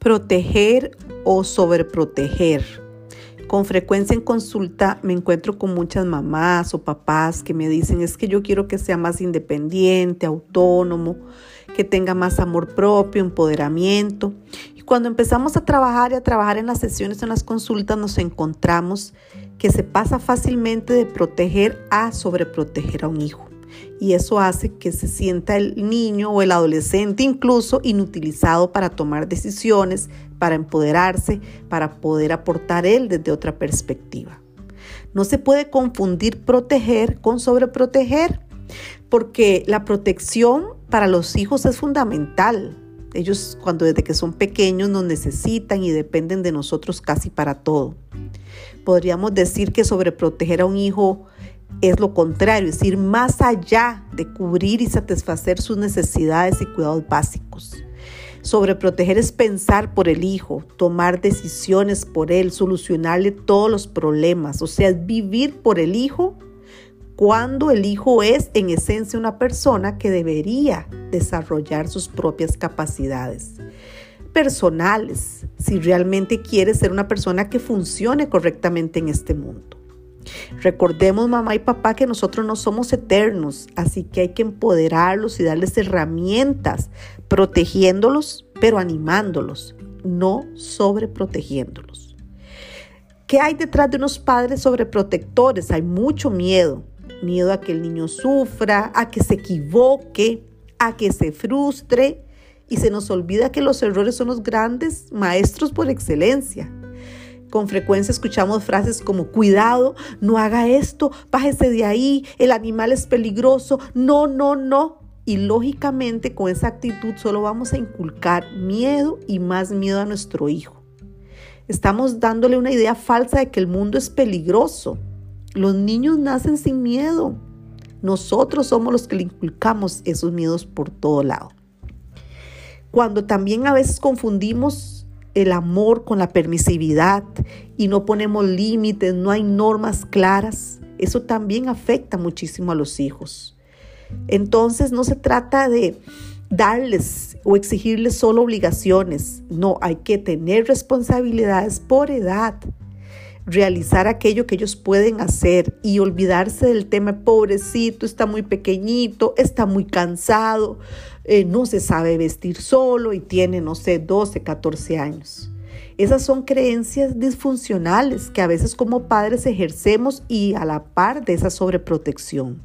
Proteger o sobreproteger. Con frecuencia en consulta me encuentro con muchas mamás o papás que me dicen es que yo quiero que sea más independiente, autónomo, que tenga más amor propio, empoderamiento. Y cuando empezamos a trabajar y a trabajar en las sesiones, en las consultas, nos encontramos que se pasa fácilmente de proteger a sobreproteger a un hijo y eso hace que se sienta el niño o el adolescente incluso inutilizado para tomar decisiones, para empoderarse, para poder aportar él desde otra perspectiva. No se puede confundir proteger con sobreproteger, porque la protección para los hijos es fundamental. Ellos cuando desde que son pequeños nos necesitan y dependen de nosotros casi para todo. Podríamos decir que sobreproteger a un hijo es lo contrario, es ir más allá de cubrir y satisfacer sus necesidades y cuidados básicos. Sobreproteger es pensar por el hijo, tomar decisiones por él, solucionarle todos los problemas, o sea, vivir por el hijo cuando el hijo es en esencia una persona que debería desarrollar sus propias capacidades personales, si realmente quiere ser una persona que funcione correctamente en este mundo. Recordemos, mamá y papá, que nosotros no somos eternos, así que hay que empoderarlos y darles herramientas, protegiéndolos, pero animándolos, no sobreprotegiéndolos. ¿Qué hay detrás de unos padres sobreprotectores? Hay mucho miedo. Miedo a que el niño sufra, a que se equivoque, a que se frustre. Y se nos olvida que los errores son los grandes maestros por excelencia. Con frecuencia escuchamos frases como cuidado, no haga esto, bájese de ahí, el animal es peligroso, no, no, no. Y lógicamente con esa actitud solo vamos a inculcar miedo y más miedo a nuestro hijo. Estamos dándole una idea falsa de que el mundo es peligroso. Los niños nacen sin miedo. Nosotros somos los que le inculcamos esos miedos por todo lado. Cuando también a veces confundimos el amor con la permisividad y no ponemos límites, no hay normas claras, eso también afecta muchísimo a los hijos. Entonces no se trata de darles o exigirles solo obligaciones, no, hay que tener responsabilidades por edad, realizar aquello que ellos pueden hacer y olvidarse del tema pobrecito, está muy pequeñito, está muy cansado, eh, no se sabe vestir solo y tiene, no sé, 12, 14 años. Esas son creencias disfuncionales que a veces como padres ejercemos y a la par de esa sobreprotección.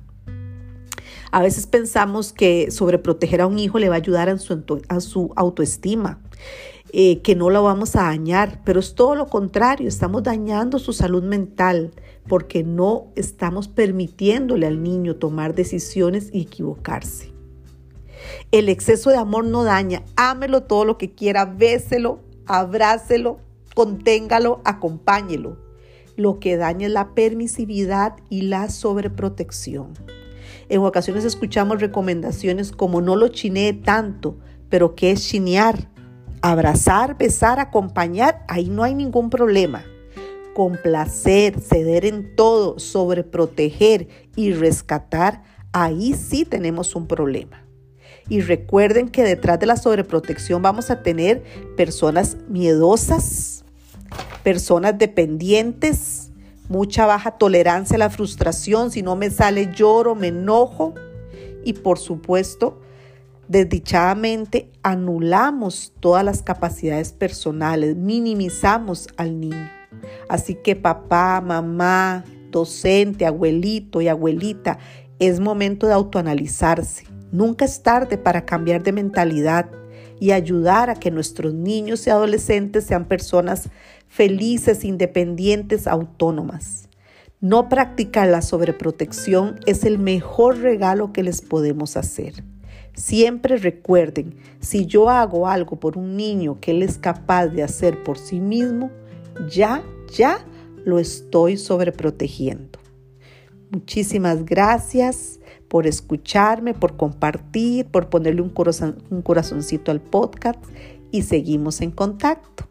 A veces pensamos que sobreproteger a un hijo le va a ayudar su, a su autoestima, eh, que no lo vamos a dañar, pero es todo lo contrario, estamos dañando su salud mental porque no estamos permitiéndole al niño tomar decisiones y equivocarse. El exceso de amor no daña. Ámelo todo lo que quiera, béselo, abrácelo, conténgalo, acompáñelo. Lo que daña es la permisividad y la sobreprotección. En ocasiones escuchamos recomendaciones como no lo chinee tanto, pero ¿qué es chinear? Abrazar, besar, acompañar, ahí no hay ningún problema. Complacer, ceder en todo, sobreproteger y rescatar, ahí sí tenemos un problema. Y recuerden que detrás de la sobreprotección vamos a tener personas miedosas, personas dependientes, mucha baja tolerancia a la frustración, si no me sale lloro, me enojo y por supuesto, desdichadamente anulamos todas las capacidades personales, minimizamos al niño. Así que papá, mamá, docente, abuelito y abuelita, es momento de autoanalizarse Nunca es tarde para cambiar de mentalidad y ayudar a que nuestros niños y adolescentes sean personas felices, independientes, autónomas. No practicar la sobreprotección es el mejor regalo que les podemos hacer. Siempre recuerden, si yo hago algo por un niño que él es capaz de hacer por sí mismo, ya, ya lo estoy sobreprotegiendo. Muchísimas gracias por escucharme, por compartir, por ponerle un, corazón, un corazoncito al podcast y seguimos en contacto.